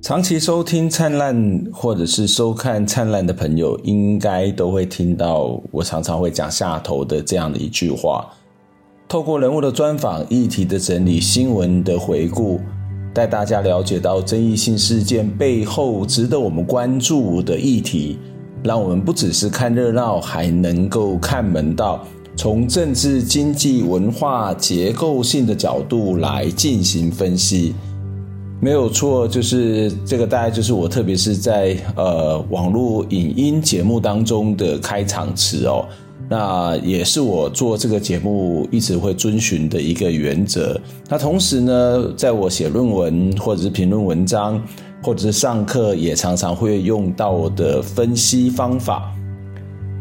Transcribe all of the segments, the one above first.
长期收听灿烂或者是收看灿烂的朋友，应该都会听到我常常会讲下头的这样的一句话：透过人物的专访、议题的整理、新闻的回顾，带大家了解到争议性事件背后值得我们关注的议题，让我们不只是看热闹，还能够看门道，从政治、经济、文化、结构性的角度来进行分析。没有错，就是这个，大概就是我，特别是在呃网络影音节目当中的开场词哦。那也是我做这个节目一直会遵循的一个原则。那同时呢，在我写论文或者是评论文章，或者是上课，也常常会用到的分析方法。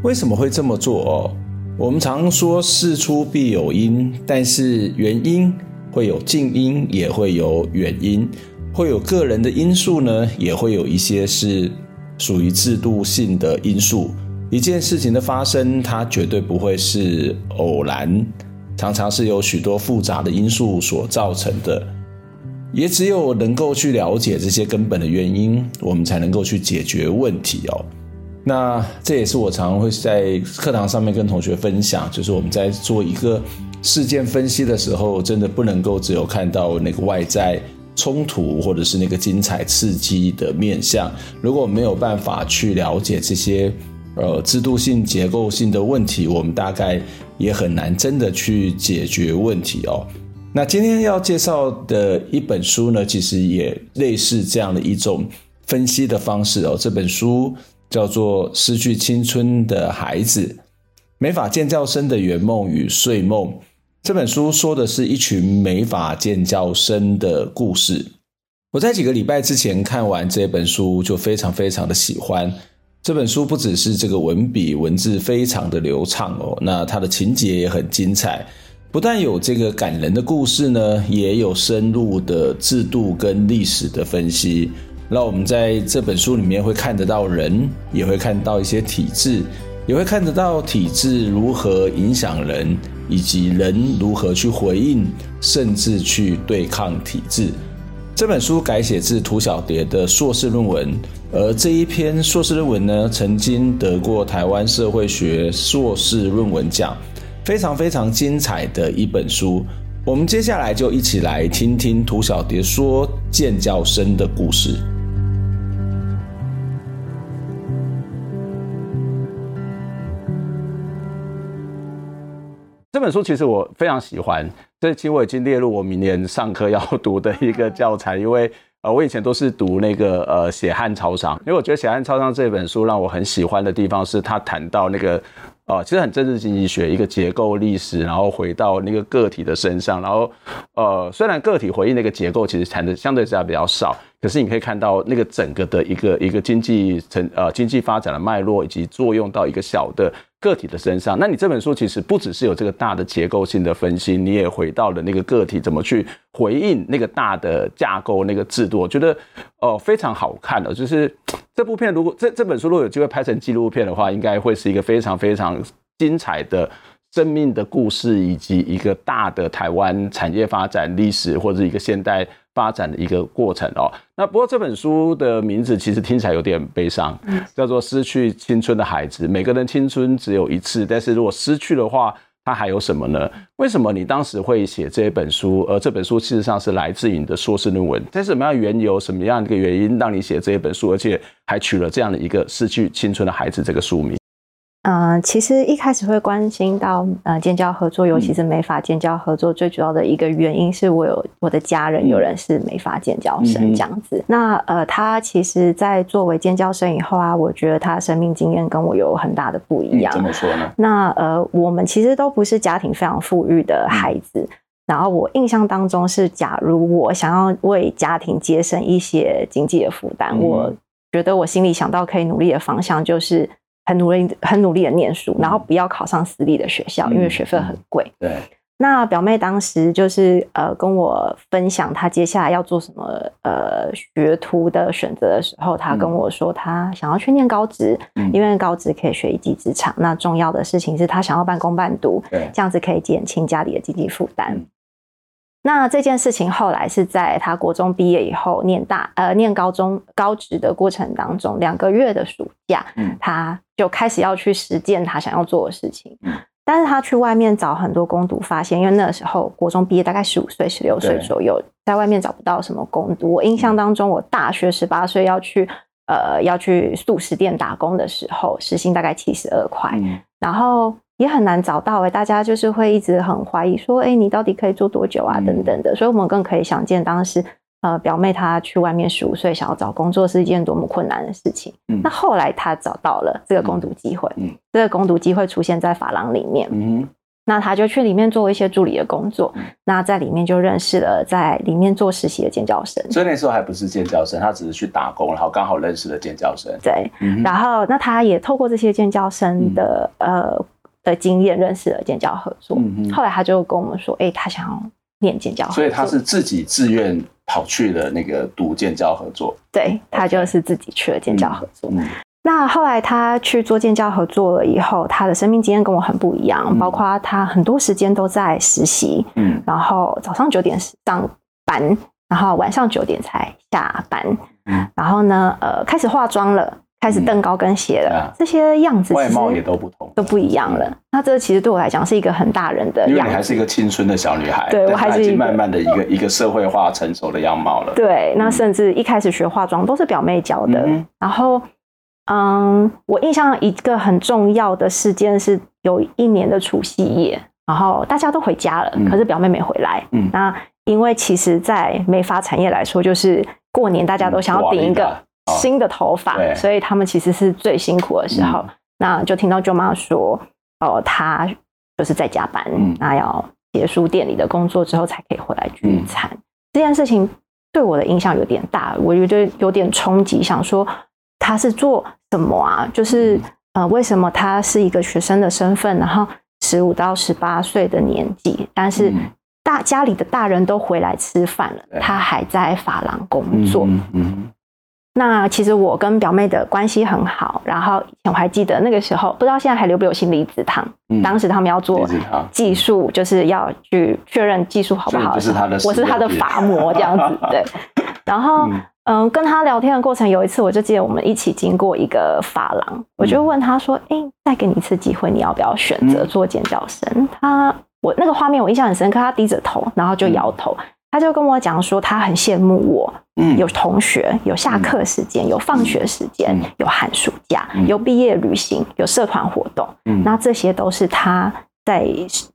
为什么会这么做哦？我们常说事出必有因，但是原因。会有近因，也会有远因，会有个人的因素呢，也会有一些是属于制度性的因素。一件事情的发生，它绝对不会是偶然，常常是由许多复杂的因素所造成的。也只有能够去了解这些根本的原因，我们才能够去解决问题哦。那这也是我常常会在课堂上面跟同学分享，就是我们在做一个。事件分析的时候，真的不能够只有看到那个外在冲突或者是那个精彩刺激的面相。如果没有办法去了解这些呃制度性、结构性的问题，我们大概也很难真的去解决问题哦。那今天要介绍的一本书呢，其实也类似这样的一种分析的方式哦。这本书叫做《失去青春的孩子》。没法建教生的圆梦与睡梦，这本书说的是一群美法建教生的故事。我在几个礼拜之前看完这本书，就非常非常的喜欢。这本书不只是这个文笔文字非常的流畅哦，那它的情节也很精彩。不但有这个感人的故事呢，也有深入的制度跟历史的分析。那我们在这本书里面会看得到人，也会看到一些体制。也会看得到体制如何影响人，以及人如何去回应，甚至去对抗体制。这本书改写自涂小蝶的硕士论文，而这一篇硕士论文呢，曾经得过台湾社会学硕士论文奖，非常非常精彩的一本书。我们接下来就一起来听听涂小蝶说建教生的故事。这本书其实我非常喜欢，这其实我已经列入我明年上课要读的一个教材，因为呃，我以前都是读那个呃血汗超商，因为我觉得血汗超商这本书让我很喜欢的地方是，他谈到那个呃，其实很政治经济学一个结构历史，然后回到那个个体的身上，然后呃，虽然个体回应那个结构其实谈的相对之下比较少，可是你可以看到那个整个的一个一个经济成呃经济发展的脉络以及作用到一个小的。个体的身上，那你这本书其实不只是有这个大的结构性的分析，你也回到了那个个体怎么去回应那个大的架构、那个制度，我觉得哦、呃、非常好看的。就是这部片如果这这本书如果有机会拍成纪录片的话，应该会是一个非常非常精彩的生命的故事，以及一个大的台湾产业发展历史或者一个现代。发展的一个过程哦。那不过这本书的名字其实听起来有点悲伤，叫做《失去青春的孩子》。每个人青春只有一次，但是如果失去的话，它还有什么呢？为什么你当时会写这本书？而这本书事实上是来自于你的硕士论文。在什么样的缘由、什么样的一个原因让你写这一本书，而且还取了这样的一个《失去青春的孩子》这个书名？嗯、呃，其实一开始会关心到呃建教合作，尤其是美法建教合作，最主要的一个原因是我有我的家人有人是美法建教生这样子。嗯、那呃，他其实，在作为建教生以后啊，我觉得他生命经验跟我有很大的不一样。怎么说呢？那呃，我们其实都不是家庭非常富裕的孩子。嗯、然后我印象当中是，假如我想要为家庭节省一些经济的负担，嗯、我。觉得我心里想到可以努力的方向就是很努力、很努力的念书，然后不要考上私立的学校，因为学费很贵。对。那表妹当时就是呃跟我分享她接下来要做什么呃学徒的选择的时候，她跟我说她想要去念高职，嗯、因为高职可以学一技之长。那重要的事情是她想要半工半读，对，这样子可以减轻家里的经济负担。嗯、那这件事情后来是在他国中毕业以后念大呃念高中高职的过程当中，两个月的暑假，嗯，她就开始要去实践他想要做的事情。嗯但是他去外面找很多工读，发现因为那个时候国中毕业，大概十五岁、十六岁左右，在外面找不到什么工读。我印象当中，我大学十八岁要去呃要去素食店打工的时候，时薪大概七十二块，然后也很难找到哎，大家就是会一直很怀疑说，哎，你到底可以做多久啊？等等的，所以我们更可以想见当时。呃，表妹她去外面十五岁想要找工作是一件多么困难的事情。嗯，那后来她找到了这个攻读机会，嗯，这个攻读机会出现在法廊里面，嗯，那她就去里面做一些助理的工作，嗯，那在里面就认识了在里面做实习的尖教生。所以那时候还不是尖教生，她只是去打工，然后刚好认识了尖教生。对，嗯，然后那她也透过这些尖教生的，嗯，呃的经验认识了建教合作。嗯，后来他就跟我们说，哎，他想要念建教合作，所以他是自己自愿。跑去了那个读建教合作，对，他就是自己去了建教合作。嗯嗯、那后来他去做建教合作了以后，他的生命经验跟我很不一样，嗯、包括他很多时间都在实习，嗯，然后早上九点上班，然后晚上九点才下班，嗯，然后呢，呃，开始化妆了。开始蹬高跟鞋了，这些样子外貌也都不同，都不一样了。嗯、那这其实对我来讲是一个很大人的样，因为你还是一个青春的小女孩，对我还是慢慢的一个一个社会化成熟的样貌了。对，那甚至一开始学化妆都是表妹教的。嗯、然后，嗯，我印象一个很重要的事件是有一年的除夕夜，然后大家都回家了，嗯、可是表妹没回来。嗯，那因为其实，在美发产业来说，就是过年大家都想要顶一个。新的头发，所以他们其实是最辛苦的时候。嗯、那就听到舅妈说，哦，她就是在加班，嗯、那要结束店里的工作之后才可以回来聚餐。嗯、这件事情对我的影响有点大，我觉得有点冲击。想说他是做什么啊？就是呃，为什么他是一个学生的身份，然后十五到十八岁的年纪，但是大家里的大人都回来吃饭了，嗯、他还在法廊工作。嗯。嗯嗯那其实我跟表妹的关系很好，然后以前我还记得那个时候，不知道现在还留不留心离子烫。嗯，当时他们要做技术，就是要去确认技术好不好。是他的，我是他的发模这样子。对。然后，嗯，跟他聊天的过程，有一次我就记得我们一起经过一个发廊，我就问他说：“哎，再给你一次机会，你要不要选择做建教生？”他，我那个画面我印象很深刻，他低着头，然后就摇头。他就跟我讲说，他很羡慕我，嗯，有同学，有下课时间，有放学时间，有寒暑假，有毕业旅行，有社团活动，嗯，那这些都是他在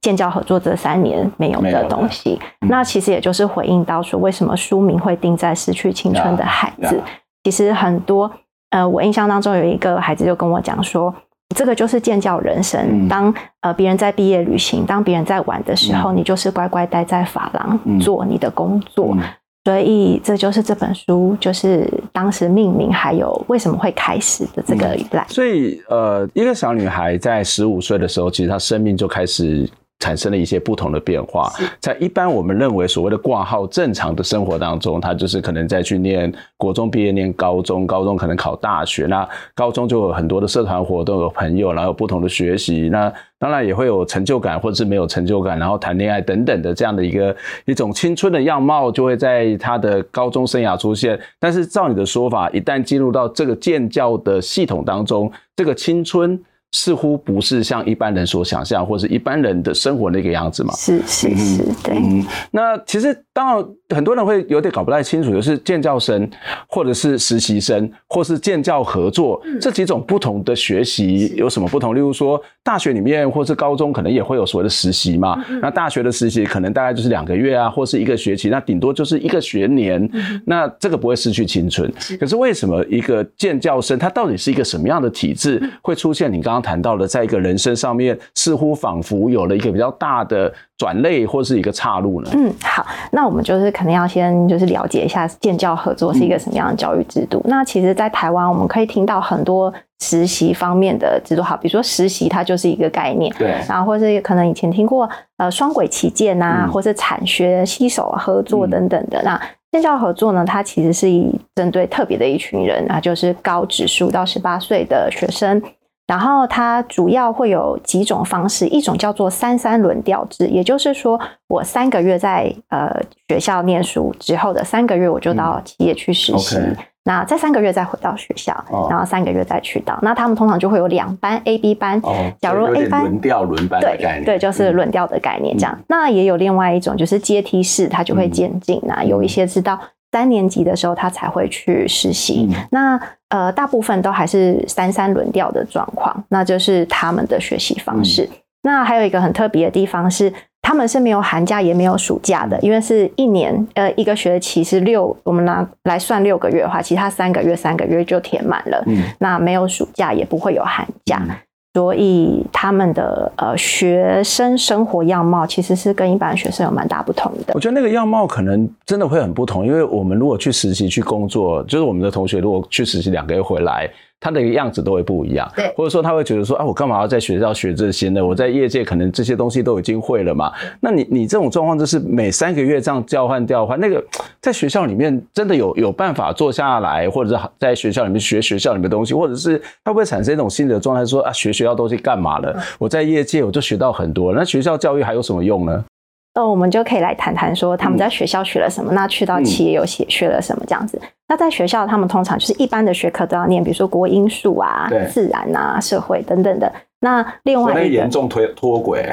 建教合作这三年没有的东西。那其实也就是回应到说，为什么书名会定在失去青春的孩子？其实很多，呃，我印象当中有一个孩子就跟我讲说。这个就是建教人生。当呃别人在毕业旅行，当别人在玩的时候，嗯、你就是乖乖待在法廊、嗯、做你的工作。嗯、所以这就是这本书，就是当时命名，还有为什么会开始的这个来。所以呃，一个小女孩在十五岁的时候，其实她生命就开始。产生了一些不同的变化，在一般我们认为所谓的挂号正常的生活当中，他就是可能再去念国中毕业，念高中，高中可能考大学，那高中就有很多的社团活动，有朋友，然后有不同的学习，那当然也会有成就感或者是没有成就感，然后谈恋爱等等的这样的一个一种青春的样貌就会在他的高中生涯出现。但是照你的说法，一旦进入到这个建教的系统当中，这个青春。似乎不是像一般人所想象，或是一般人的生活那个样子嘛？是是是，对。嗯，那其实当然很多人会有点搞不太清楚，就是建教生，或者是实习生，或是建教合作这几种不同的学习有什么不同？例如说，大学里面或是高中可能也会有所谓的实习嘛。那大学的实习可能大概就是两个月啊，或是一个学期，那顶多就是一个学年。那这个不会失去青春。可是为什么一个建教生他到底是一个什么样的体制会出现？你刚刚。谈到的，在一个人生上面，似乎仿佛有了一个比较大的转捩，或是一个岔路呢？嗯，好，那我们就是可能要先就是了解一下建教合作是一个什么样的教育制度。嗯、那其实，在台湾我们可以听到很多实习方面的制度，好，比如说实习它就是一个概念，对，然后或是可能以前听过呃双轨旗舰呐，或是产学携手合作等等的。嗯、那建教合作呢，它其实是以针对特别的一群人啊，就是高指数到十八岁的学生。然后它主要会有几种方式，一种叫做三三轮调制，也就是说，我三个月在呃学校念书之后的三个月，我就到企业去实习。嗯 okay 那再三个月再回到学校，哦、然后三个月再去到。那他们通常就会有两班 A、B 班。哦，假如 A 班轮调轮班的概念，对对，就是轮调的概念这样。嗯、那也有另外一种，就是阶梯式，它就会渐进。那、嗯、有一些是到三年级的时候，他才会去实习。嗯、那呃，大部分都还是三三轮调的状况，那就是他们的学习方式。嗯、那还有一个很特别的地方是。他们是没有寒假也没有暑假的，因为是一年，呃，一个学期是六，我们拿来算六个月的话，其他三个月三个月就填满了。嗯，那没有暑假，也不会有寒假，嗯、所以他们的呃学生生活样貌其实是跟一般学生有蛮大不同的。我觉得那个样貌可能真的会很不同，因为我们如果去实习去工作，就是我们的同学如果去实习两个月回来。他的样子都会不一样，对，或者说他会觉得说啊，我干嘛要在学校学这些呢？我在业界可能这些东西都已经会了嘛。那你你这种状况就是每三个月这样调换调换，那个在学校里面真的有有办法坐下来，或者是在学校里面学学校里面东西，或者是他会不会产生一种新的状态，说啊，学学校东西干嘛了？我在业界我就学到很多，那学校教育还有什么用呢？那我们就可以来谈谈说他们在学校学了什么，嗯、那去到企业有学学了什么这样子。那在学校，他们通常就是一般的学科都要念，比如说国英数啊、自然啊、社会等等的。那另外一个严重脱脱轨。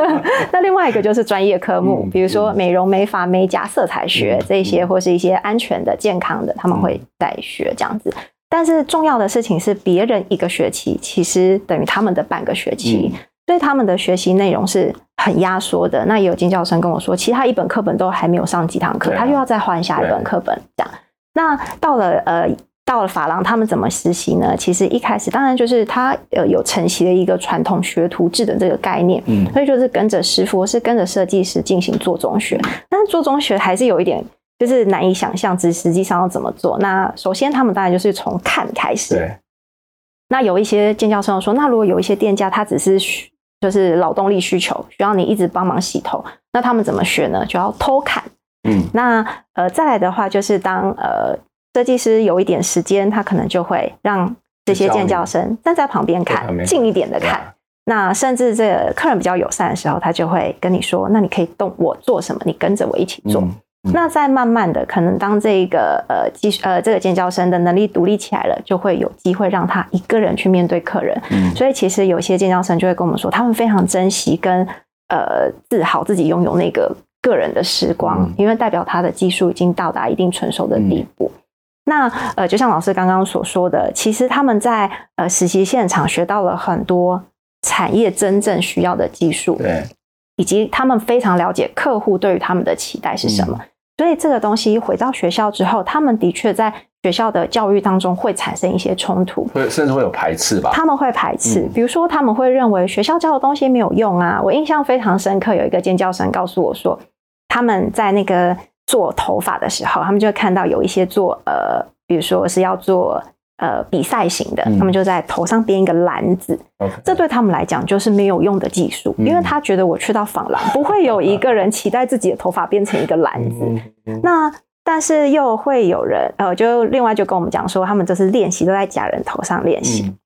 那另外一个就是专业科目，嗯、比如说美容美发、美甲、色彩学、嗯、这些，或是一些安全的、健康的，他们会在学这样子。嗯、但是重要的事情是，别人一个学期其实等于他们的半个学期。嗯所以他们的学习内容是很压缩的。那也有建教生跟我说，其他一本课本都还没有上几堂课，他又要再换下一本课本这样。那到了呃到了法廊，他们怎么实习呢？其实一开始当然就是他呃有承袭了一个传统学徒制的这个概念，嗯，所以就是跟着师傅，是跟着设计师进行做中学。但是做中学还是有一点就是难以想象，只实际上要怎么做。那首先他们当然就是从看开始。对。那有一些建教生说，那如果有一些店家他只是就是劳动力需求，需要你一直帮忙洗头，那他们怎么学呢？就要偷看。嗯，那呃，再来的话就是当呃设计师有一点时间，他可能就会让这些建教生站在旁边看，近一点的看。那甚至这个客人比较友善的时候，他就会跟你说：“那你可以动我做什么，你跟着我一起做。嗯”那再慢慢的，可能当这个呃技呃这个尖教生的能力独立起来了，就会有机会让他一个人去面对客人。嗯，所以其实有些尖教生就会跟我们说，他们非常珍惜跟呃自豪自己拥有那个个人的时光，嗯、因为代表他的技术已经到达一定成熟的地步。嗯、那呃，就像老师刚刚所说的，其实他们在呃实习现场学到了很多产业真正需要的技术，对，以及他们非常了解客户对于他们的期待是什么。嗯所以这个东西回到学校之后，他们的确在学校的教育当中会产生一些冲突，会甚至会有排斥吧？他们会排斥，嗯、比如说他们会认为学校教的东西没有用啊。我印象非常深刻，有一个尖叫声告诉我说，他们在那个做头发的时候，他们就会看到有一些做呃，比如说是要做。呃，比赛型的，他们就在头上编一个篮子，嗯、这对他们来讲就是没有用的技术，嗯、因为他觉得我去到访廊，不会有一个人期待自己的头发变成一个篮子。那但是又会有人，呃，就另外就跟我们讲说，他们这是练习都在假人头上练习。嗯、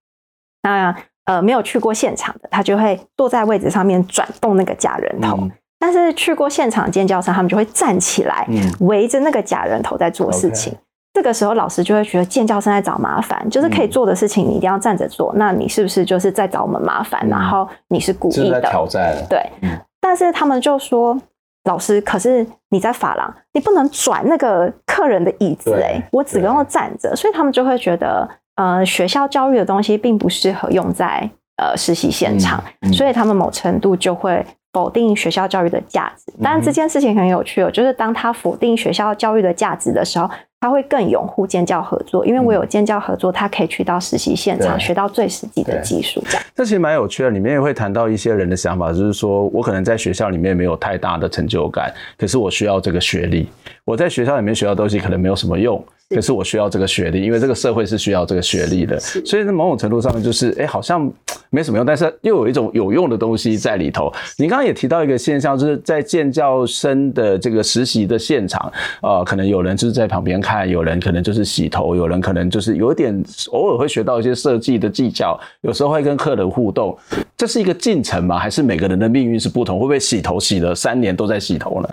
那呃，没有去过现场的，他就会坐在位置上面转动那个假人头；嗯、但是去过现场的建教生，他们就会站起来，围着那个假人头在做事情。这个时候，老师就会觉得建教生在找麻烦，就是可以做的事情，你一定要站着做。嗯、那你是不是就是在找我们麻烦？嗯、然后你是故意的挑战？对。嗯、但是他们就说，老师，可是你在法廊，你不能转那个客人的椅子哎、欸，我只能够站着。所以他们就会觉得，呃，学校教育的东西并不适合用在呃实习现场，嗯嗯、所以他们某程度就会。否定学校教育的价值，但是这件事情很有趣哦，就是当他否定学校教育的价值的时候，他会更拥护建教合作，因为我有建教合作，他可以去到实习现场学到最实际的技术。这样，这其实蛮有趣的。里面也会谈到一些人的想法，就是说我可能在学校里面没有太大的成就感，可是我需要这个学历。我在学校里面学到东西可能没有什么用。可是我需要这个学历，因为这个社会是需要这个学历的，所以在某种程度上面就是，哎、欸，好像没什么用，但是又有一种有用的东西在里头。你刚刚也提到一个现象，就是在建教生的这个实习的现场，呃，可能有人就是在旁边看，有人可能就是洗头，有人可能就是有点偶尔会学到一些设计的技巧，有时候会跟客人互动。这是一个进程吗？还是每个人的命运是不同？会不会洗头洗了三年都在洗头呢？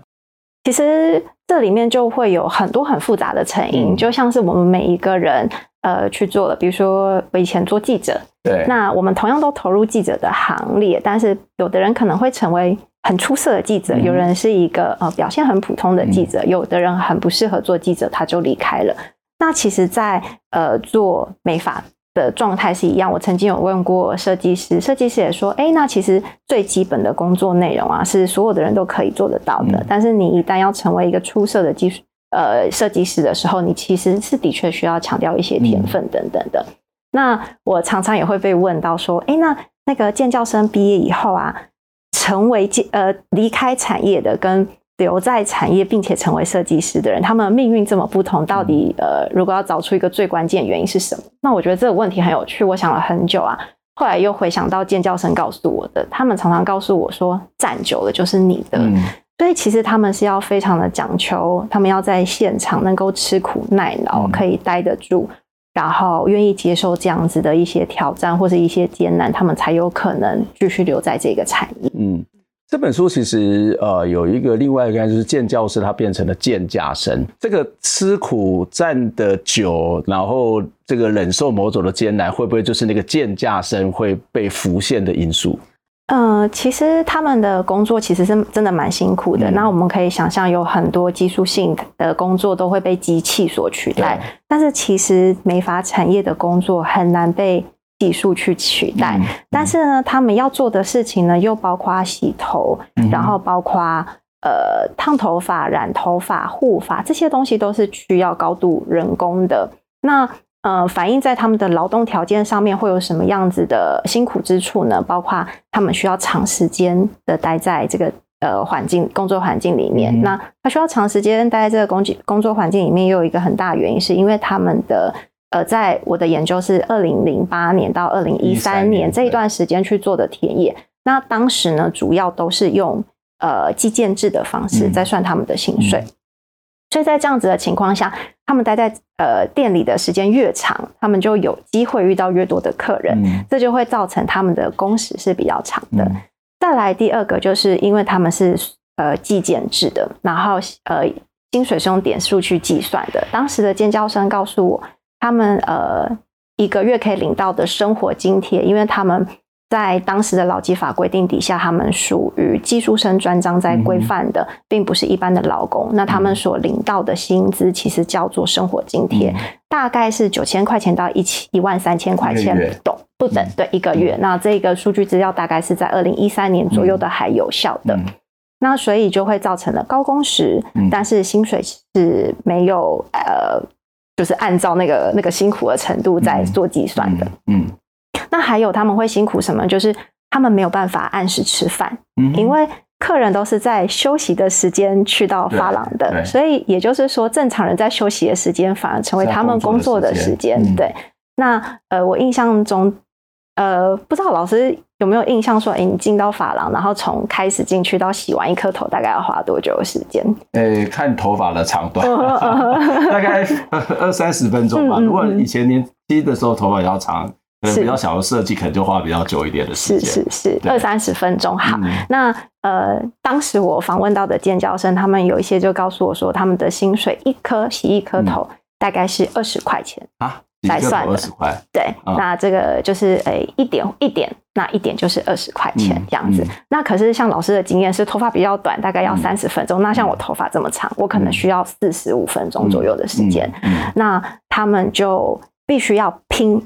其实这里面就会有很多很复杂的成因，嗯、就像是我们每一个人呃去做了，比如说我以前做记者，对，那我们同样都投入记者的行列，但是有的人可能会成为很出色的记者，嗯、有人是一个呃表现很普通的记者，嗯、有的人很不适合做记者，他就离开了。那其实在，在呃做美发。的状态是一样。我曾经有问过设计师，设计师也说：“哎，那其实最基本的工作内容啊，是所有的人都可以做得到的。嗯、但是你一旦要成为一个出色的技术呃设计师的时候，你其实是的确需要强调一些天分等等的。嗯、那我常常也会被问到说：“哎，那那个建教生毕业以后啊，成为建呃离开产业的跟。”留在产业并且成为设计师的人，他们命运这么不同，到底呃，如果要找出一个最关键原因是什么？那我觉得这个问题很有趣，我想了很久啊。后来又回想到建教生告诉我的，他们常常告诉我说，站久了就是你的。嗯、所以其实他们是要非常的讲求，他们要在现场能够吃苦耐劳，可以待得住，然后愿意接受这样子的一些挑战或者一些艰难，他们才有可能继续留在这个产业。嗯。这本书其实呃有一个另外一个就是建教师，他变成了建价生。这个吃苦站得久，然后这个忍受某种的艰难，会不会就是那个建价生会被浮现的因素？呃，其实他们的工作其实是真的蛮辛苦的。嗯、那我们可以想象，有很多技术性的工作都会被机器所取代，但是其实美发产业的工作很难被。技术去取代，但是呢，他们要做的事情呢，又包括洗头，嗯、然后包括呃烫头发、染头发、护发这些东西，都是需要高度人工的。那呃，反映在他们的劳动条件上面会有什么样子的辛苦之处呢？包括他们需要长时间的待在这个呃环境工作环境里面。嗯、那他需要长时间待在这个工工作环境里面，又有一个很大的原因，是因为他们的。呃，在我的研究是二零零八年到二零一三年这一段时间去做的田野，那当时呢，主要都是用呃计件制的方式在算他们的薪水，嗯嗯、所以在这样子的情况下，他们待在呃店里的时间越长，他们就有机会遇到越多的客人，嗯、这就会造成他们的工时是比较长的。嗯、再来第二个，就是因为他们是呃计件制的，然后呃薪水是用点数去计算的。当时的尖叫声告诉我。他们呃一个月可以领到的生活津贴，因为他们在当时的劳基法规定底下，他们属于技术生专章在规范的，并不是一般的劳工。那他们所领到的薪资其实叫做生活津贴，大概是九千块钱到一千一万三千块钱不等不等，对一个月。那这个数据资料大概是在二零一三年左右的还有效的。那所以就会造成了高工时，但是薪水是没有呃。就是按照那个那个辛苦的程度在做计算的，嗯，那还有他们会辛苦什么？就是他们没有办法按时吃饭，嗯，因为客人都是在休息的时间去到发廊的，所以也就是说，正常人在休息的时间反而成为他们工作的时间。嗯、对，那呃，我印象中。呃，不知道老师有没有印象说，哎，你进到发廊，然后从开始进去到洗完一颗头，大概要花多久的时间？呃，看头发的长短，大概二三十分钟吧。如果以前年轻的时候头发比较长，可能比较小的设计，可能就花比较久一点的时间。是是是，二三十分钟。好，那呃，当时我访问到的建教生，他们有一些就告诉我说，他们的薪水一颗洗一颗头大概是二十块钱啊。来算的，对，哦、那这个就是诶、欸、一点一点，那一点就是二十块钱这样子。嗯嗯、那可是像老师的经验是头发比较短，大概要三十分钟。嗯、那像我头发这么长，我可能需要四十五分钟左右的时间。那他们就必须要拼，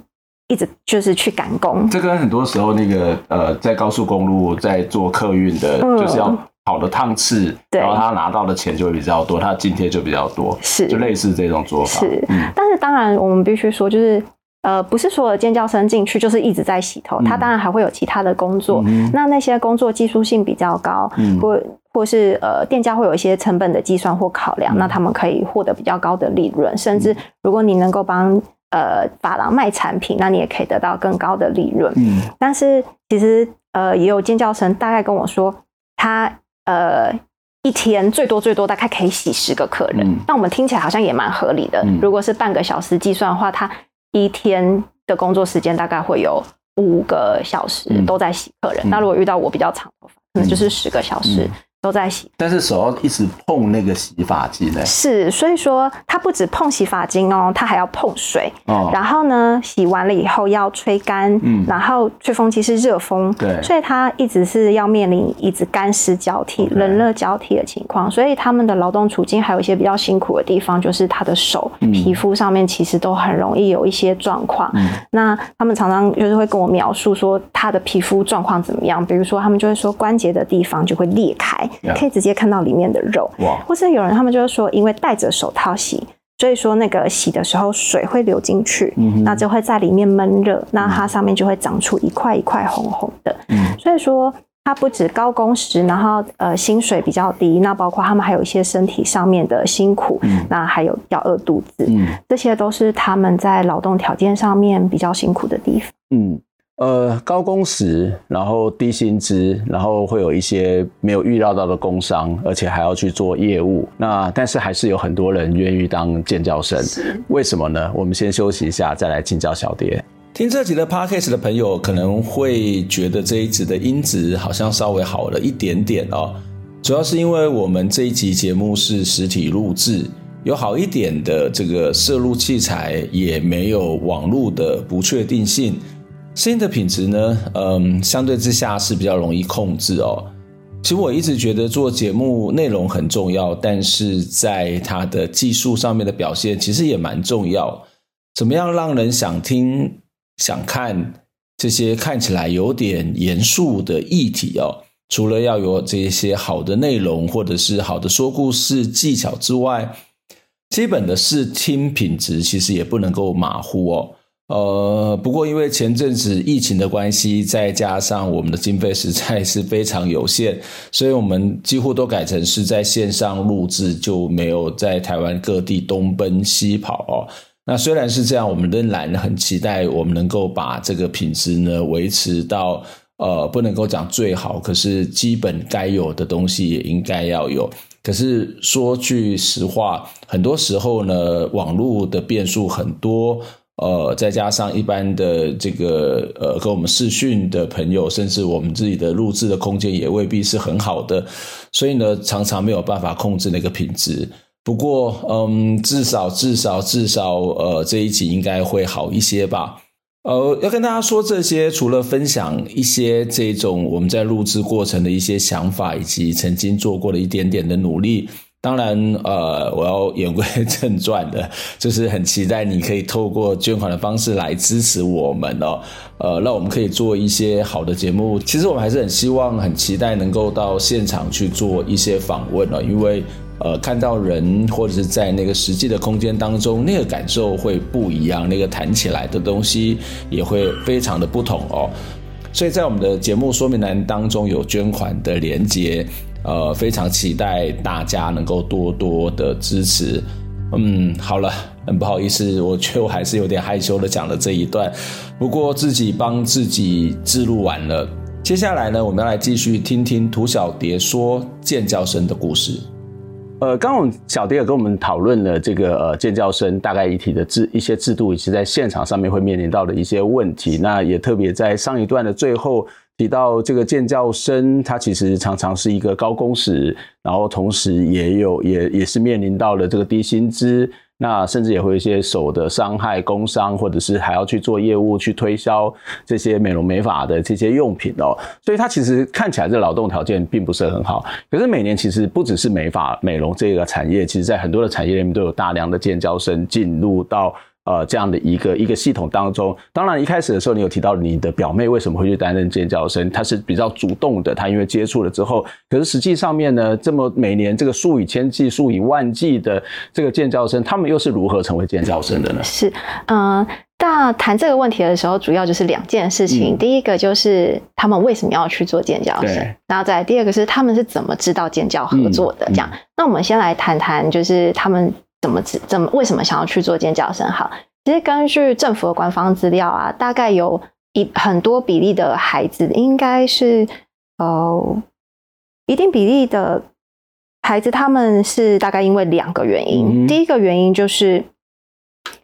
一直就是去赶工。这跟很多时候那个呃，在高速公路在做客运的，就是要。好的烫刺，然后他拿到的钱就会比较多，他的津贴就比较多，是，就类似这种做法。是，嗯、但是当然我们必须说，就是呃，不是所有的建教生进去就是一直在洗头，嗯、他当然还会有其他的工作。嗯、那那些工作技术性比较高，嗯、或或是呃，店家会有一些成本的计算或考量，嗯、那他们可以获得比较高的利润，甚至如果你能够帮。呃，发廊卖产品，那你也可以得到更高的利润。嗯，但是其实呃，也有尖叫声大概跟我说，他呃一天最多最多大概可以洗十个客人。嗯，那我们听起来好像也蛮合理的。嗯，如果是半个小时计算的话，他一天的工作时间大概会有五个小时都在洗客人。嗯，那如果遇到我比较长头发，可能就是十个小时。都在洗，但是手要一直碰那个洗发精呢？是，所以说它不止碰洗发精哦，它还要碰水。哦，然后呢，洗完了以后要吹干，嗯，然后吹风机是热风，对，所以它一直是要面临一直干湿交替.冷热交替的情况。所以他们的劳动处境还有一些比较辛苦的地方，就是他的手、嗯、皮肤上面其实都很容易有一些状况。嗯，那他们常常就是会跟我描述说他的皮肤状况怎么样，比如说他们就会说关节的地方就会裂开。可以直接看到里面的肉，哇！或是有人他们就是说，因为戴着手套洗，所以说那个洗的时候水会流进去，那就会在里面闷热，那它上面就会长出一块一块红红的，嗯，所以说它不止高工时，然后呃薪水比较低，那包括他们还有一些身体上面的辛苦，嗯，那还有要饿肚子，嗯，这些都是他们在劳动条件上面比较辛苦的地方，嗯。呃，高工时，然后低薪资，然后会有一些没有预料到的工伤，而且还要去做业务。那但是还是有很多人愿意当建教生，是为什么呢？我们先休息一下，再来请教小蝶。听这集的 Podcast 的朋友可能会觉得这一集的音质好像稍微好了一点点哦，主要是因为我们这一集节目是实体录制，有好一点的这个摄录器材，也没有网络的不确定性。声音的品质呢，嗯，相对之下是比较容易控制哦。其实我一直觉得做节目内容很重要，但是在它的技术上面的表现其实也蛮重要。怎么样让人想听、想看这些看起来有点严肃的议题哦？除了要有这些好的内容或者是好的说故事技巧之外，基本的视听品质其实也不能够马虎哦。呃，不过因为前阵子疫情的关系，再加上我们的经费实在是非常有限，所以我们几乎都改成是在线上录制，就没有在台湾各地东奔西跑哦。那虽然是这样，我们仍然很期待我们能够把这个品质呢维持到呃，不能够讲最好，可是基本该有的东西也应该要有。可是说句实话，很多时候呢，网络的变数很多。呃，再加上一般的这个呃，跟我们视讯的朋友，甚至我们自己的录制的空间也未必是很好的，所以呢，常常没有办法控制那个品质。不过，嗯，至少至少至少，呃，这一集应该会好一些吧。呃，要跟大家说这些，除了分享一些这种我们在录制过程的一些想法，以及曾经做过的一点点的努力。当然，呃，我要言归正传的，就是很期待你可以透过捐款的方式来支持我们哦，呃，让我们可以做一些好的节目。其实我们还是很希望、很期待能够到现场去做一些访问哦，因为呃，看到人或者是在那个实际的空间当中，那个感受会不一样，那个谈起来的东西也会非常的不同哦。所以在我们的节目说明栏当中有捐款的连接。呃，非常期待大家能够多多的支持。嗯，好了，很不好意思，我觉得我还是有点害羞的讲了这一段。不过自己帮自己自录完了，接下来呢，我们要来继续听听涂小蝶说建教生的故事。呃，刚刚小蝶也跟我们讨论了这个呃建教生大概一体的制一些制度，以及在现场上面会面临到的一些问题。那也特别在上一段的最后。提到这个建教生，他其实常常是一个高工时，然后同时也有也也是面临到了这个低薪资，那甚至也会有一些手的伤害、工伤，或者是还要去做业务去推销这些美容美发的这些用品哦。所以他其实看起来这劳动条件并不是很好。可是每年其实不只是美发美容这个产业，其实在很多的产业里面都有大量的建教生进入到。呃这样的一个一个系统当中。当然，一开始的时候你有提到你的表妹为什么会去担任建教生，她是比较主动的，她因为接触了之后，可是实际上面呢，这么每年这个数以千计、数以万计的这个建教生，他们又是如何成为建教生的呢？是，嗯、呃。那谈这个问题的时候，主要就是两件事情。嗯、第一个就是他们为什么要去做建教生，对然后再第二个是他们是怎么知道建教合作的。这样，那我们先来谈谈，就是他们怎么知怎么为什么想要去做尖叫声？好，其实根据政府的官方资料啊，大概有一很多比例的孩子，应该是呃一定比例的孩子，他们是大概因为两个原因。嗯、第一个原因就是。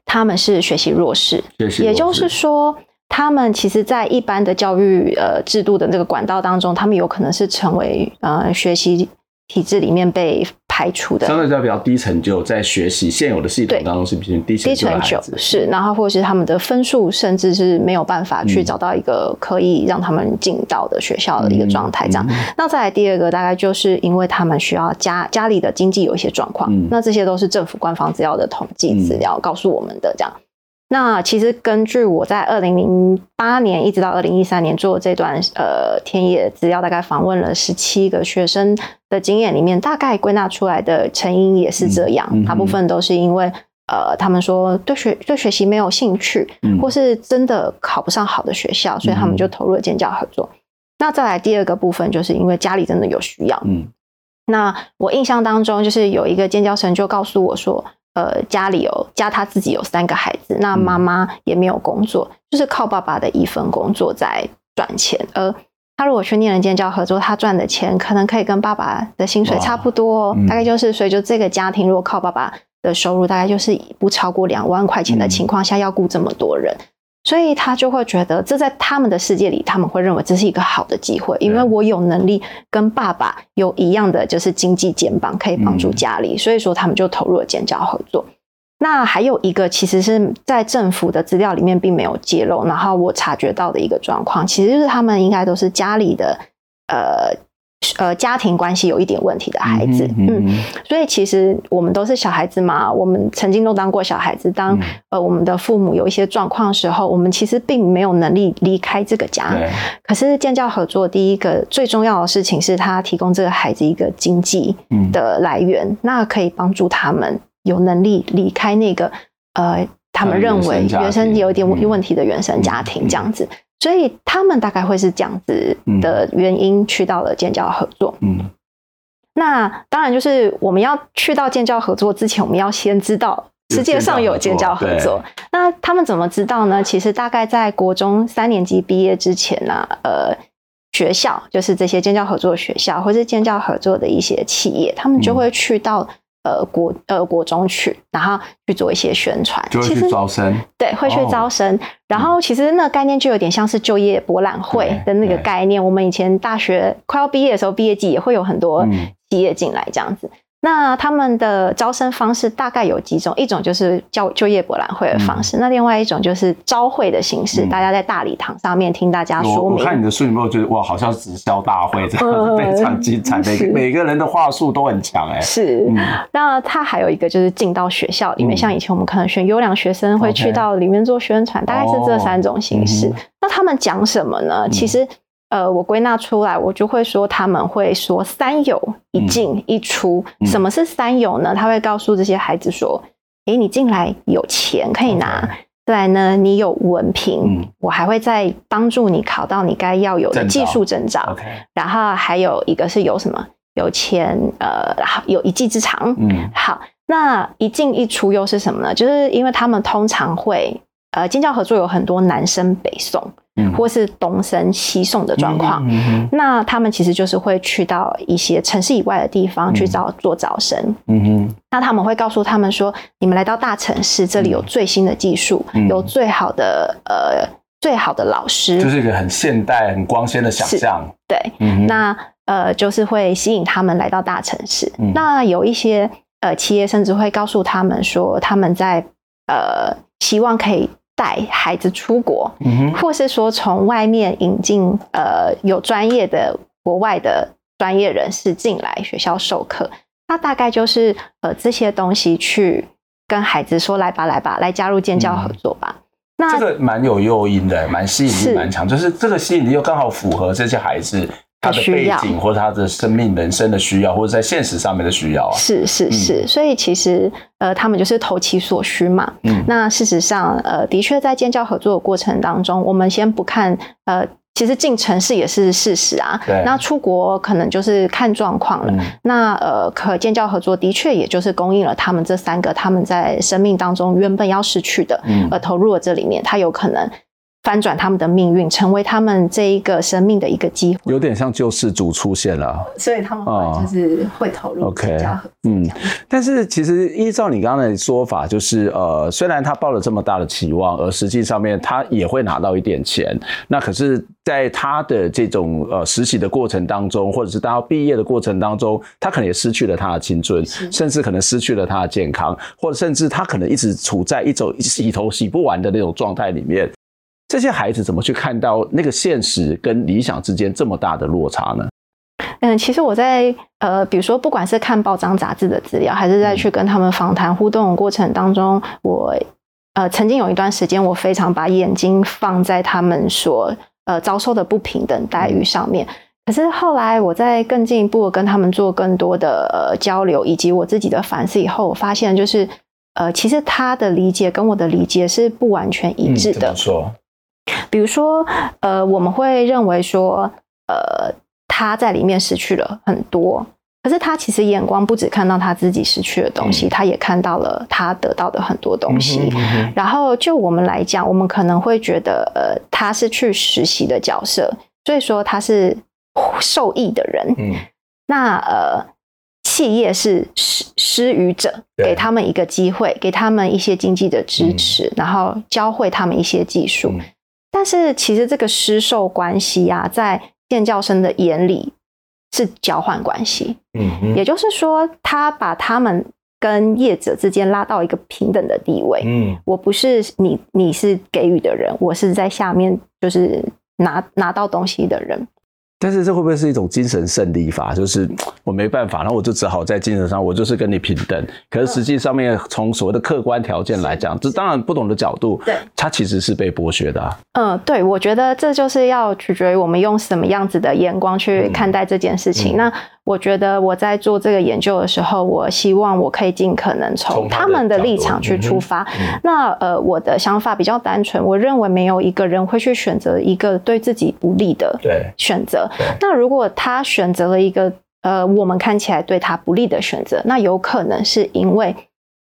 他们是学习弱势，也就是说，他们其实，在一般的教育呃制度的这个管道当中，他们有可能是成为呃学习体制里面被排除的，相对来比较低成就，在学习现有的系统当中是比较低成就的孩子，低成就是，然后或者是他们的分数甚至是没有办法去找到一个可以让他们进到的学校的一个状态，这样。那再来第二个，大概就是因为他们需要家家里的经济有一些状况，嗯、那这些都是政府官方资料的统计资料告诉我们的，这样。那其实根据我在二零零八年一直到二零一三年做这段呃田野资料，大概访问了十七个学生的经验里面，大概归纳出来的成因也是这样，大部分都是因为呃他们说对学对学习没有兴趣，嗯、或是真的考不上好的学校，所以他们就投入了建教合作。嗯、那再来第二个部分，就是因为家里真的有需要。嗯，那我印象当中就是有一个建教生就告诉我说。呃，家里有家，他自己有三个孩子，那妈妈也没有工作，嗯、就是靠爸爸的一份工作在赚钱。而他如果去念了建教合作，他赚的钱可能可以跟爸爸的薪水差不多，嗯、大概就是，所以就这个家庭如果靠爸爸的收入，大概就是不超过两万块钱的情况下，要雇这么多人。嗯所以他就会觉得，这在他们的世界里，他们会认为这是一个好的机会，因为我有能力跟爸爸有一样的就是经济肩膀，可以帮助家里，所以说他们就投入了建交合作。那还有一个，其实是在政府的资料里面并没有揭露，然后我察觉到的一个状况，其实就是他们应该都是家里的呃。呃，家庭关系有一点问题的孩子，嗯，嗯，嗯，所以其实我们都是小孩子嘛，我们曾经都当过小孩子。当呃我们的父母有一些状况的时候，我们其实并没有能力离开这个家。可是建教合作第一个最重要的事情是，他提供这个孩子一个经济的来源，嗯、那可以帮助他们有能力离开那个呃他们认为原生有一点问题的原生家庭这样子。所以他们大概会是这样子的原因去到了建教合作。嗯，那当然就是我们要去到建教合作之前，我们要先知道世界上有建教合作。那他们怎么知道呢？其实大概在国中三年级毕业之前呢，呃，学校就是这些建教合作学校，或是建教合作的一些企业，他们就会去到。呃，国呃国中去，然后去做一些宣传，就会去招生，对，会去招生。哦、然后其实那个概念就有点像是就业博览会的那个概念。我们以前大学快要毕业的时候，毕业季也会有很多企业进来这样子。嗯那他们的招生方式大概有几种，一种就是教就业博览会的方式，嗯、那另外一种就是招会的形式，嗯、大家在大礼堂上面听大家说明。我，我看你的书有没有觉得哇，好像直销大会这样，非常精彩，每个每个人的话术都很强哎。是，嗯、那他还有一个就是进到学校里面，嗯、像以前我们可能选优良学生会去到里面做宣传大概是这三种形式。那他们讲什么呢？其实。呃，我归纳出来，我就会说他们会说三有一进一出。嗯、什么是三有呢？他会告诉这些孩子说：诶，你进来有钱可以拿，再呢，你有文凭，嗯、我还会再帮助你考到你该要有的技术证照。然后还有一个是有什么？有钱，呃，有一技之长。嗯，好，那一进一出又是什么呢？就是因为他们通常会，呃，尖教合作有很多南升北送。或是东升西送的状况，那他们其实就是会去到一些城市以外的地方去找做招生。嗯哼、那他们会告诉他们说：“你们来到大城市，这里有最新的技术，嗯、有最好的呃最好的老师，就是一个很现代、很光鲜的想象。”对，嗯、那呃就是会吸引他们来到大城市。嗯、那有一些呃企业甚至会告诉他们说，他们在呃希望可以。带孩子出国，嗯、或是说从外面引进呃有专业的国外的专业人士进来学校授课，那大概就是呃这些东西去跟孩子说：“来吧，来吧，来加入建教合作吧。嗯”那这个蛮有诱因的，蛮吸引力蛮强，就是这个吸引力又刚好符合这些孩子。他的背景或者他的生命人生的需要，或者在现实上面的需要啊，是是是，嗯、所以其实呃，他们就是投其所需嘛。嗯，那事实上呃，的确在建教合作的过程当中，我们先不看呃，其实进城市也是事实啊。对。那出国可能就是看状况了。嗯、那呃，可建教合作的确也就是供应了他们这三个他们在生命当中原本要失去的，嗯，而投入了这里面，他有可能。翻转他们的命运，成为他们这一个生命的一个机会，有点像救世主出现了，所以他们就是会投入建教合作。嗯，但是其实依照你刚才的说法，就是呃，虽然他抱了这么大的期望，而实际上面他也会拿到一点钱。那可是，在他的这种呃实习的过程当中，或者是当他毕业的过程当中，他可能也失去了他的青春，甚至可能失去了他的健康，或者甚至他可能一直处在一种洗头洗不完的那种状态里面。这些孩子怎么去看到那个现实跟理想之间这么大的落差呢？嗯，其实我在呃，比如说，不管是看报章杂志的资料，还是在去跟他们访谈互动的过程当中，我呃曾经有一段时间，我非常把眼睛放在他们所呃遭受的不平等待遇上面。可是后来我在更进一步跟他们做更多的呃交流，以及我自己的反思以后，我发现就是呃，其实他的理解跟我的理解是不完全一致的。说？比如说，呃，我们会认为说，呃，他在里面失去了很多，可是他其实眼光不只看到他自己失去的东西，嗯、他也看到了他得到的很多东西。嗯嗯嗯、然后就我们来讲，我们可能会觉得，呃，他是去实习的角色，所以说他是受益的人。嗯，那呃，企业是施施予者，给他们一个机会，给他们一些经济的支持，嗯、然后教会他们一些技术。嗯但是其实这个施受关系啊，在建教生的眼里是交换关系。嗯哼，也就是说，他把他们跟业者之间拉到一个平等的地位。嗯，我不是你，你是给予的人，我是在下面就是拿拿到东西的人。但是这会不会是一种精神胜利法？就是我没办法，然后我就只好在精神上，我就是跟你平等。可是实际上面，从所谓的客观条件来讲，这当然不同的角度，对，它其实是被剥削的啊。嗯，对，我觉得这就是要取决于我们用什么样子的眼光去看待这件事情。嗯、那。我觉得我在做这个研究的时候，我希望我可以尽可能从他们的立场去出发。嗯、那呃，我的想法比较单纯，我认为没有一个人会去选择一个对自己不利的选择。那如果他选择了一个呃，我们看起来对他不利的选择，那有可能是因为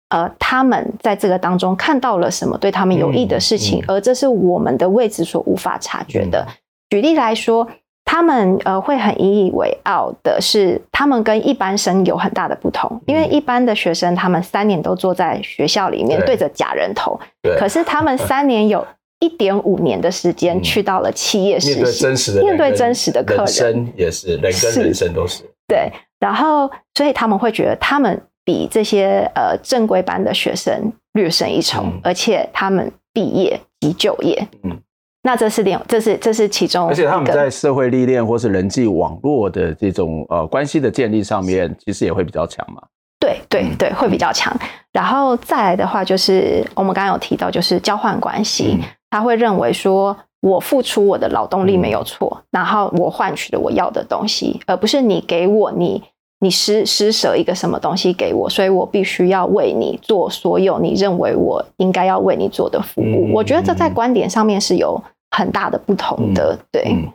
呃，他们在这个当中看到了什么对他们有益的事情，嗯嗯、而这是我们的位置所无法察觉的。嗯、举例来说。他们呃会很引以为傲的是，他们跟一般生有很大的不同，因为一般的学生他们三年都坐在学校里面对。着假人头，可是他们三年有一点五年的时间去到了企业实习，面对真实的面对真实的客人，也是人跟人生都是对，然后所以他们会觉得他们比这些呃正规班的学生略胜一筹，而且他们毕业及就业，嗯。那这是点，这是这是其中，而且他们在社会历练或是人际网络的这种呃关系的建立上面，其实也会比较强嘛。对对对，会比较强。然后再来的话，就是我们刚刚有提到，就是交换关系，他会认为说我付出我的劳动力没有错，然后我换取了我要的东西，而不是你给我你。你施施舍一个什么东西给我，所以我必须要为你做所有你认为我应该要为你做的服务。嗯、我觉得这在观点上面是有很大的不同的。嗯、对、嗯，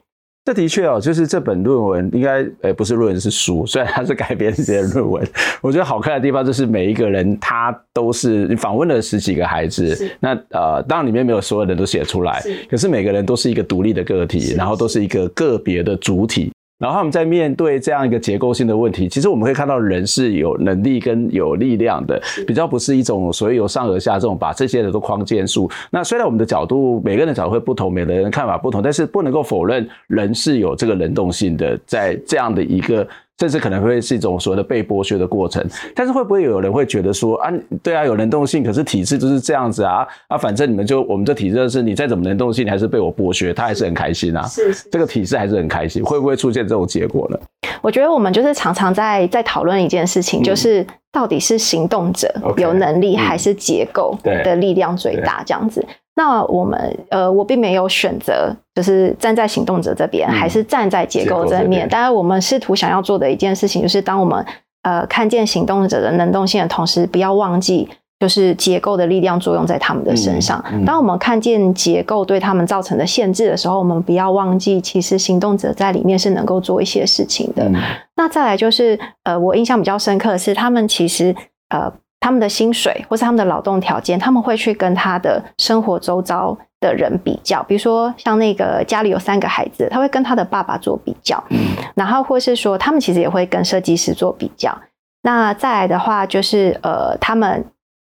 这的确哦，就是这本论文应该诶不是论文是书，虽然它是改编这些论文。我觉得好看的地方就是每一个人他都是你访问了十几个孩子，那呃当然里面没有所有人都写出来，是可是每个人都是一个独立的个体，然后都是一个个别的主体。然后他们在面对这样一个结构性的问题，其实我们可以看到人是有能力跟有力量的，比较不是一种所谓由上而下这种把这些人都框建树。那虽然我们的角度，每个人的角度会不同，每个人的看法不同，但是不能够否认人是有这个能动性的，在这样的一个。甚至可能会是一种所谓的被剥削的过程，但是会不会有人会觉得说啊，对啊，有能动性，可是体制就是这样子啊啊，反正你们就我们这体制是你再怎么能动性，你还是被我剥削，他还是很开心啊，是，是，是，这个体制还是很开心，会不会出现这种结果呢？我觉得我们就是常常在在讨论一件事情，就是到底是行动者有能力，还是结构的力量最大这样子。那我们呃，我并没有选择，就是站在行动者这边，还是站在结构这面。当然，我们试图想要做的一件事情，就是当我们呃看见行动者的能动性的同时，不要忘记。就是结构的力量作用在他们的身上。当我们看见结构对他们造成的限制的时候，我们不要忘记，其实行动者在里面是能够做一些事情的。那再来就是，呃，我印象比较深刻的是，他们其实呃，他们的薪水或是他们的劳动条件，他们会去跟他的生活周遭的人比较。比如说，像那个家里有三个孩子，他会跟他的爸爸做比较。然后或是说，他们其实也会跟设计师做比较。那再来的话，就是呃，他们。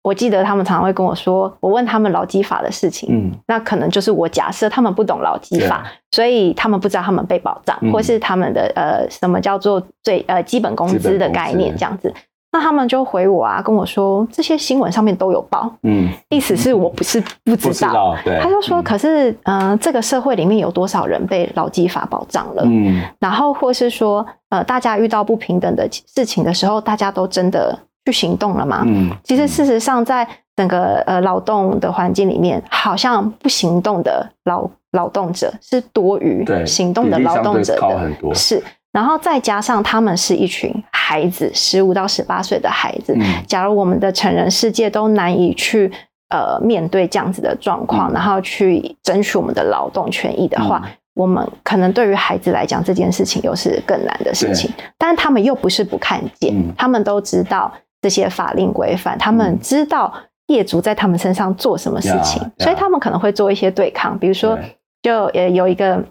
我记得他们常常会跟我说，我问他们劳基法的事情，嗯，那可能就是我假设他们不懂劳基法，所以他们不知道他们被保障，或是他们的呃什么叫做最呃基本工资的概念这样子。那他们就回我啊，跟我说这些新闻上面都有报，嗯，意思是我不是不知道，对，他就说，可是嗯，这个社会里面有多少人被劳基法保障了？嗯，然后或是说呃，大家遇到不平等的事情的时候，大家都真的。去行动了吗？嗯，其实事实上，在整个呃劳动的环境里面，好像不行动的劳劳动者是多于行动的劳动者的，是。然后再加上他们是一群孩子，十五到十八岁的孩子。假如我们的成人世界都难以去呃面对这样子的状况，然后去争取我们的劳动权益的话，我们可能对于孩子来讲，这件事情又是更难的事情。但是他们又不是不看见，他们都知道。这些法令规范，他们知道业主在他们身上做什么事情，嗯、所以他们可能会做一些对抗。比如说，就呃有一个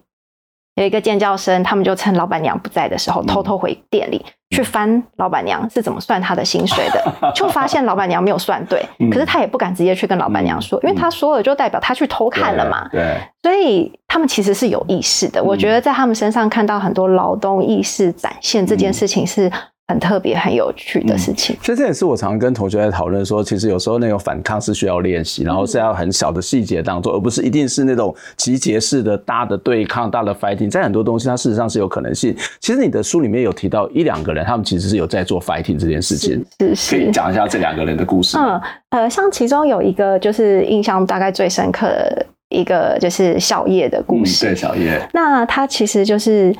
有一个尖叫声，他们就趁老板娘不在的时候，偷偷回店里去翻老板娘是怎么算他的薪水的，就发现老板娘没有算对。可是他也不敢直接去跟老板娘说，因为他说了就代表他去偷看了嘛。对，所以他们其实是有意识的。我觉得在他们身上看到很多劳动意识展现这件事情是。很特别、很有趣的事情。所以这也是我常常跟同学在讨论说，其实有时候那种反抗是需要练习，然后是要很小的细节当中，而不是一定是那种集结式的大的对抗、大的 fighting。在很多东西，它事实上是有可能性。其实你的书里面有提到一两个人，他们其实是有在做 fighting 这件事情，是是。可以讲一下这两个人的故事。嗯呃，像其中有一个就是印象大概最深刻的一个就是小叶的故事。嗯、对，小叶。那他其实就是。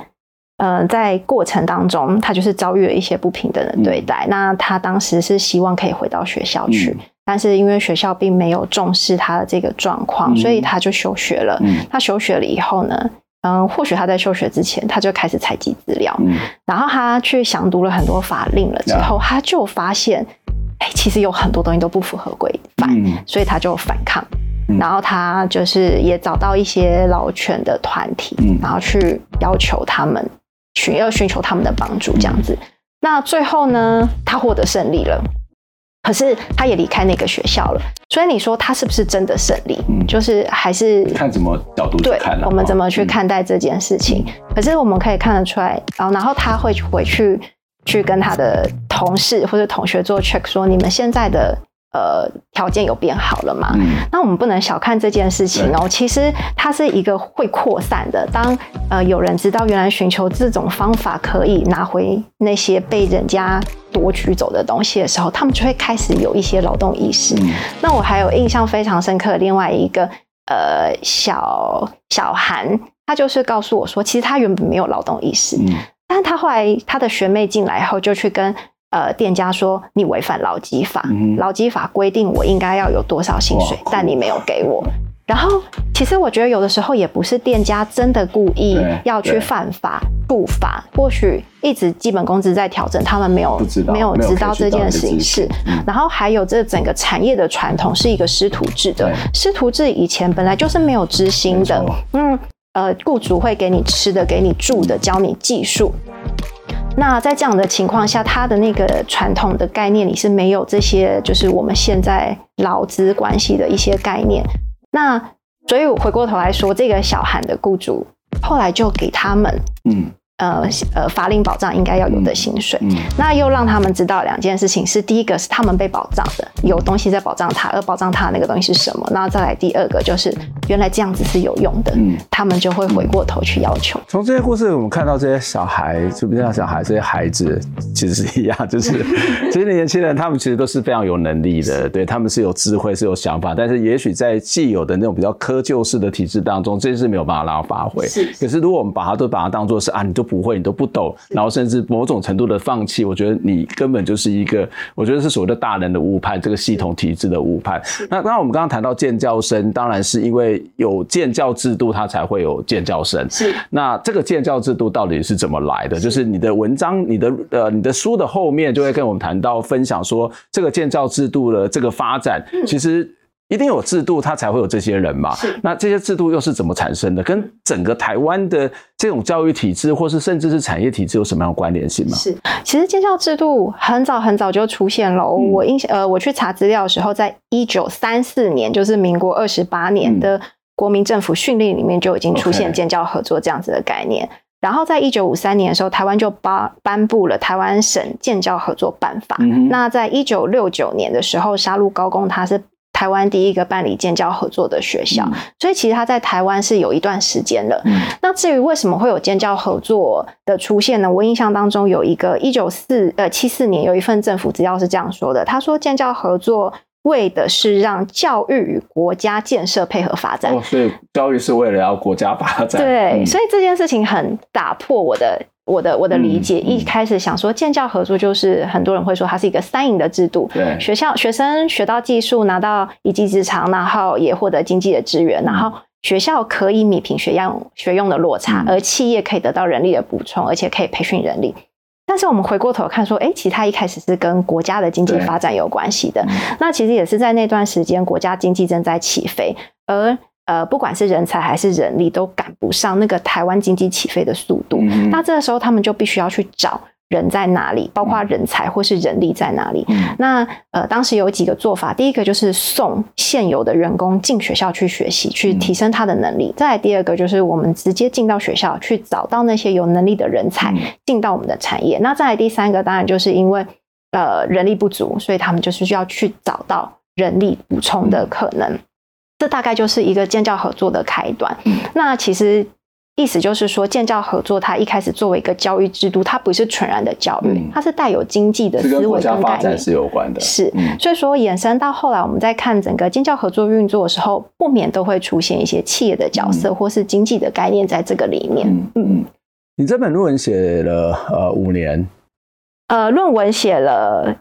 嗯、呃，在过程当中，他就是遭遇了一些不平等的对待。嗯、那他当时是希望可以回到学校去，嗯、但是因为学校并没有重视他的这个状况，嗯、所以他就休学了。嗯、他休学了以后呢，嗯，或许他在休学之前，他就开始采集资料。嗯、然后他去详读了很多法令了之后，嗯、他就发现，哎，其实有很多东西都不符合规范，嗯、所以他就反抗。然后他就是也找到一些劳权的团体，嗯、然后去要求他们。寻要寻求他们的帮助，这样子。那最后呢，他获得胜利了，可是他也离开那个学校了。所以你说他是不是真的胜利？嗯，就是还是看怎么角度去看，我们怎么去看待这件事情？嗯，可是我们可以看得出来，然后然后他会回去去跟他的同事或者同学做 check，说你们现在的。呃，条件有变好了嘛？嗯、那我们不能小看这件事情哦。其实它是一个会扩散的。当呃有人知道原来寻求这种方法可以拿回那些被人家夺取走的东西的时候，他们就会开始有一些劳动意识。嗯、那我还有印象非常深刻的另外一个呃小小韩，他就是告诉我说，其实他原本没有劳动意识，嗯、但是他后来他的学妹进来后就去跟。呃，店家说你违反劳基法，劳基法规定我应该要有多少薪水，但你没有给我。然后，其实我觉得有的时候也不是店家真的故意要去犯法触法，或许一直基本工资在调整，他们没有没有知道这件事情是。然后还有这整个产业的传统是一个师徒制的，师徒制以前本来就是没有支薪的，嗯，呃，雇主会给你吃的，给你住的，教你技术。那在这样的情况下，他的那个传统的概念里是没有这些，就是我们现在劳资关系的一些概念。那所以我回过头来说，这个小韩的雇主后来就给他们，嗯，呃呃法令保障应该要有的薪水。嗯，那又让他们知道两件事情：是第一个是他们被保障的，有东西在保障他，而保障他的那个东西是什么？那再来第二个就是原来这样子是有用的，嗯，他们就会回过头去要求。从这些故事，我们看到这些小孩，就不像小孩，这些孩子其实是一样，就是这些年轻人，他们其实都是非常有能力的，对，他们是有智慧，是有想法，但是也许在既有的那种比较窠臼式的体制当中，这些是没有办法让他发挥。是，可是如果我们把它都把它当做是啊，你都不会，你都不懂，然后甚至某种程度的放弃，我觉得你根本就是一个，我觉得是所谓的大人的误判，这个系统体制的误判。那当然，我们刚刚谈到建教生，当然是因为有建教制度，它才会有建教生。是，那这个建教制度到底是怎么来的？就是你的文章，你的呃，你的书的后面就会跟我们谈到分享说，这个建教制度的这个发展，其实。一定有制度，它才会有这些人嘛。是。那这些制度又是怎么产生的？跟整个台湾的这种教育体制，或是甚至是产业体制有什么样的关联性吗？是。其实建教制度很早很早就出现了。嗯、我印象呃，我去查资料的时候，在一九三四年，就是民国二十八年的国民政府训令里面就已经出现建教合作这样子的概念。Okay. 然后在一九五三年的时候，台湾就颁颁布了台湾省建教合作办法。嗯、那在一九六九年的时候，沙鹿高工它是。台湾第一个办理建教合作的学校，嗯、所以其实他在台湾是有一段时间了。嗯、那至于为什么会有建教合作的出现呢？我印象当中有一个一九四呃七四年有一份政府资料是这样说的，他说建教合作为的是让教育与国家建设配合发展。哦，所以教育是为了要国家发展。对，嗯、所以这件事情很打破我的。我的我的理解，一开始想说建教合作就是很多人会说它是一个三赢的制度，对，学校学生学到技术，拿到一技之长，然后也获得经济的资源，然后学校可以弭平学样学用的落差，而企业可以得到人力的补充，而且可以培训人力。但是我们回过头看说，哎，其实它一开始是跟国家的经济发展有关系的。那其实也是在那段时间，国家经济正在起飞，而。呃，不管是人才还是人力，都赶不上那个台湾经济起飞的速度。嗯、那这个时候，他们就必须要去找人在哪里，包括人才或是人力在哪里。嗯、那呃，当时有几个做法，第一个就是送现有的员工进学校去学习，去提升他的能力。嗯、再来第二个就是我们直接进到学校去找到那些有能力的人才，进到我们的产业。嗯、那再来第三个，当然就是因为呃人力不足，所以他们就是需要去找到人力补充的可能。嗯这大概就是一个建教合作的开端。嗯、那其实意思就是说，建教合作它一开始作为一个教育制度，它不是纯然的教育，嗯、它是带有经济的思维跟概念是有关的。是，嗯、所以说衍生到后来，我们在看整个建教合作运作的时候，不免都会出现一些企业的角色或是经济的概念在这个里面。嗯嗯，嗯你这本论文写了呃五年，呃，论文写了。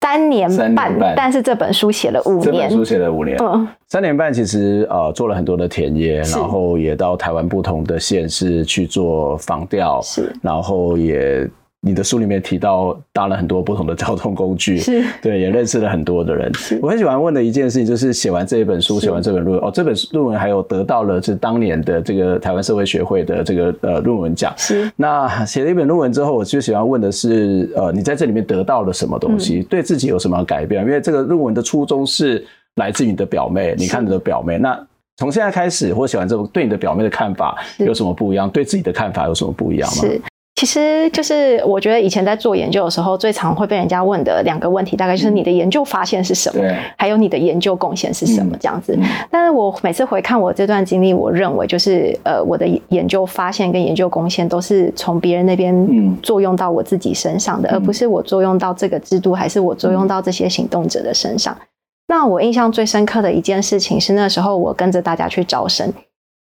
三年半，年半但是这本书写了五年。这本书写了五年，嗯，三年半其实呃做了很多的田野，然后也到台湾不同的县市去做访调，是，然后也。你的书里面提到搭了很多不同的交通工具，是对，也认识了很多的人。我很喜欢问的一件事情，就是写完这一本书，是写完这本论文，哦，这本论文还有得到了是当年的这个台湾社会学会的这个呃论文奖。是那写了一本论文之后，我就喜欢问的是，呃，你在这里面得到了什么东西？嗯、对自己有什么改变？因为这个论文的初衷是来自于你的表妹，你看你的表妹。那从现在开始，或写完之后，对你的表妹的看法有什么不一样？是对自己的看法有什么不一样吗？是其实就是我觉得以前在做研究的时候，最常会被人家问的两个问题，大概就是你的研究发现是什么，对还有你的研究贡献是什么这样子。嗯、但是我每次回看我这段经历，我认为就是呃，我的研究发现跟研究贡献都是从别人那边作用到我自己身上的，嗯、而不是我作用到这个制度，还是我作用到这些行动者的身上。嗯、那我印象最深刻的一件事情是那时候我跟着大家去招生，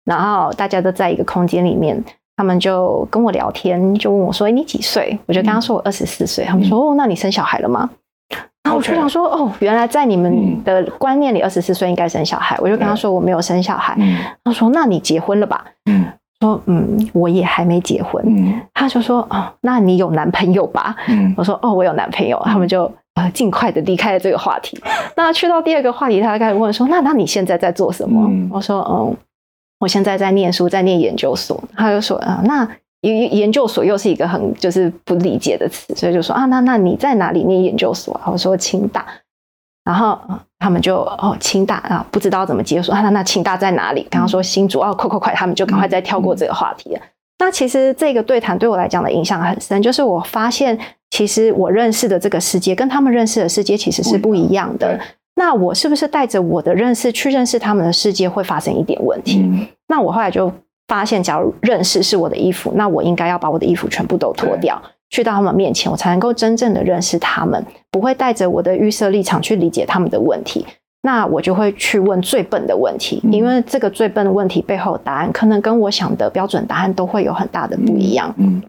然后大家都在一个空间里面。他们就跟我聊天，就问我说：“哎，你几岁？”我就跟他说：“我二十四岁。”他们说：“哦，那你生小孩了吗？”然后我就想说：“ Okay. 哦，原来在你们的观念里，二十四岁应该生小孩。”我就跟他说：“我没有生小孩。”他说：“那你结婚了吧？”嗯说：“嗯，我也还没结婚。”嗯他就说：“哦，那你有男朋友吧？”嗯我说：“哦，我有男朋友。”他们就呃尽快的离开了这个话题。那去到第二个话题，他开始问说：“那那你现在在做什么？”我说：“嗯。”我现在在念书，在念研究所。他就说啊，那研研究所又是一个很就是不理解的词，所以就说啊，那那你在哪里念研究所？我说清大。然后他们就哦，清大啊，不知道怎么接。说啊，那那清大在哪里？刚刚说新竹哦，快快快，他们就赶快再跳过这个话题了。那其实这个对谈对我来讲的影响很深，就是我发现其实我认识的这个世界跟他们认识的世界其实是不一样的。那我是不是带着我的认识去认识他们的世界会发生一点问题？嗯、那我后来就发现，假如认识是我的衣服，那我应该要把我的衣服全部都脱掉，去到他们面前，我才能够真正的认识他们，不会带着我的预设立场去理解他们的问题。那我就会去问最笨的问题，因为这个最笨的问题背后的答案，可能跟我想的标准答案都会有很大的不一样。嗯，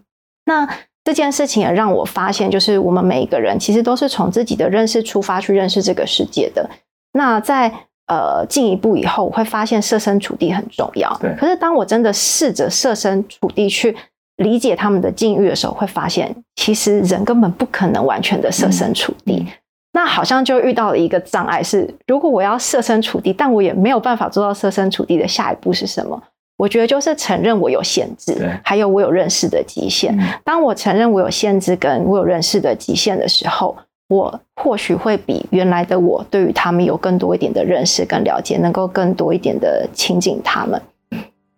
那这件事情也让我发现，就是我们每一个人其实都是从自己的认识出发去认识这个世界的。那在呃进一步以后，我会发现设身处地很重要。对。可是当我真的试着设身处地去理解他们的境遇的时候，会发现其实人根本不可能完全的设身处地。嗯那好像就遇到了一个障碍，是如果我要设身处地，但我也没有办法做到设身处地的下一步是什么？我觉得就是承认我有限制，还有我有认识的极限。当我承认我有限制跟我有认识的极限的时候，我或许会比原来的我对于他们有更多一点的认识跟了解，能够更多一点的亲近他们。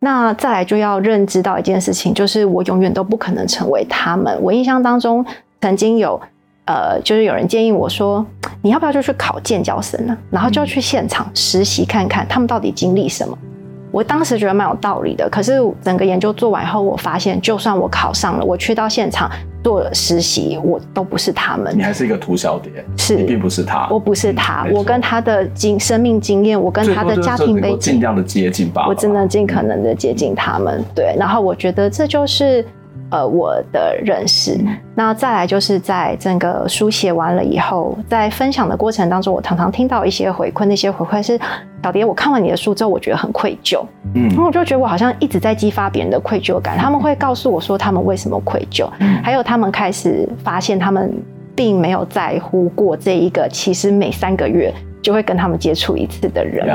那再来就要认知到一件事情，就是我永远都不可能成为他们。我印象当中曾经有。呃，就是有人建议我说，你要不要就去考建教生呢？然后就去现场实习看看他们到底经历什么。我当时觉得蛮有道理的，可是整个研究做完以后，我发现就算我考上了，我去到现场做实习，我都不是他们。你还是一个屠小蝶，是你并不是他，我不是他，嗯、我跟他的经生命经验，我跟他的家庭背景，尽量的接近吧，我真的尽可能的接近他们。对，然后我觉得这就是。呃，我的认识，那再来就是在整个书写完了以后，在分享的过程当中，我常常听到一些回馈，那些回馈是小蝶，我看完你的书之后，我觉得很愧疚，嗯，然后我就觉得我好像一直在激发别人的愧疚感。他们会告诉我说他们为什么愧疚，还有他们开始发现他们并没有在乎过这一个其实每三个月就会跟他们接触一次的人。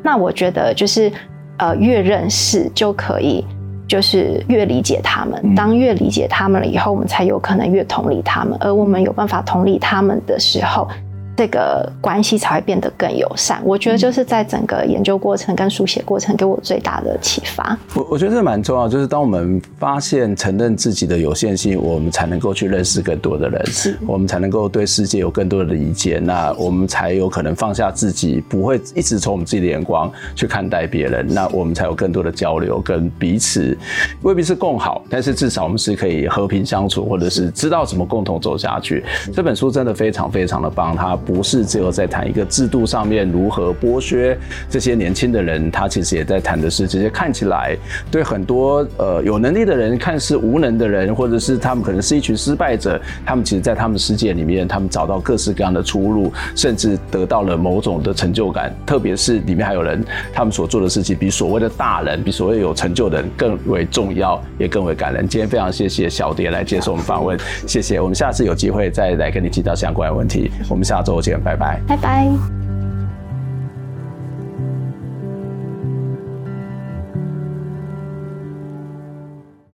那我觉得就是呃，越认识就可以。就是越理解他们，当越理解他们了以后，我们才有可能越同理他们，而我们有办法同理他们的时候。这个关系才会变得更友善。我觉得就是在整个研究过程跟书写过程给我最大的启发。我我觉得这蛮重要，就是当我们发现承认自己的有限性，我们才能够去认识更多的人，是我们才能够对世界有更多的理解。那我们才有可能放下自己，不会一直从我们自己的眼光去看待别人。那我们才有更多的交流，跟彼此未必是共好，但是至少我们是可以和平相处，或者是知道怎么共同走下去。这本书真的非常非常的棒，它。不是只有在谈一个制度上面如何剥削这些年轻的人，他其实也在谈的是这些看起来对很多呃有能力的人看似无能的人，或者是他们可能是一群失败者，他们其实，在他们世界里面，他们找到各式各样的出路，甚至得到了某种的成就感。特别是里面还有人，他们所做的事情比所谓的大人，比所谓有成就的人更为重要，也更为感人。今天非常谢谢小蝶来接受我们访问，谢谢。我们下次有机会再来跟你提到相关的问题。我们下周。再见，拜拜，拜拜。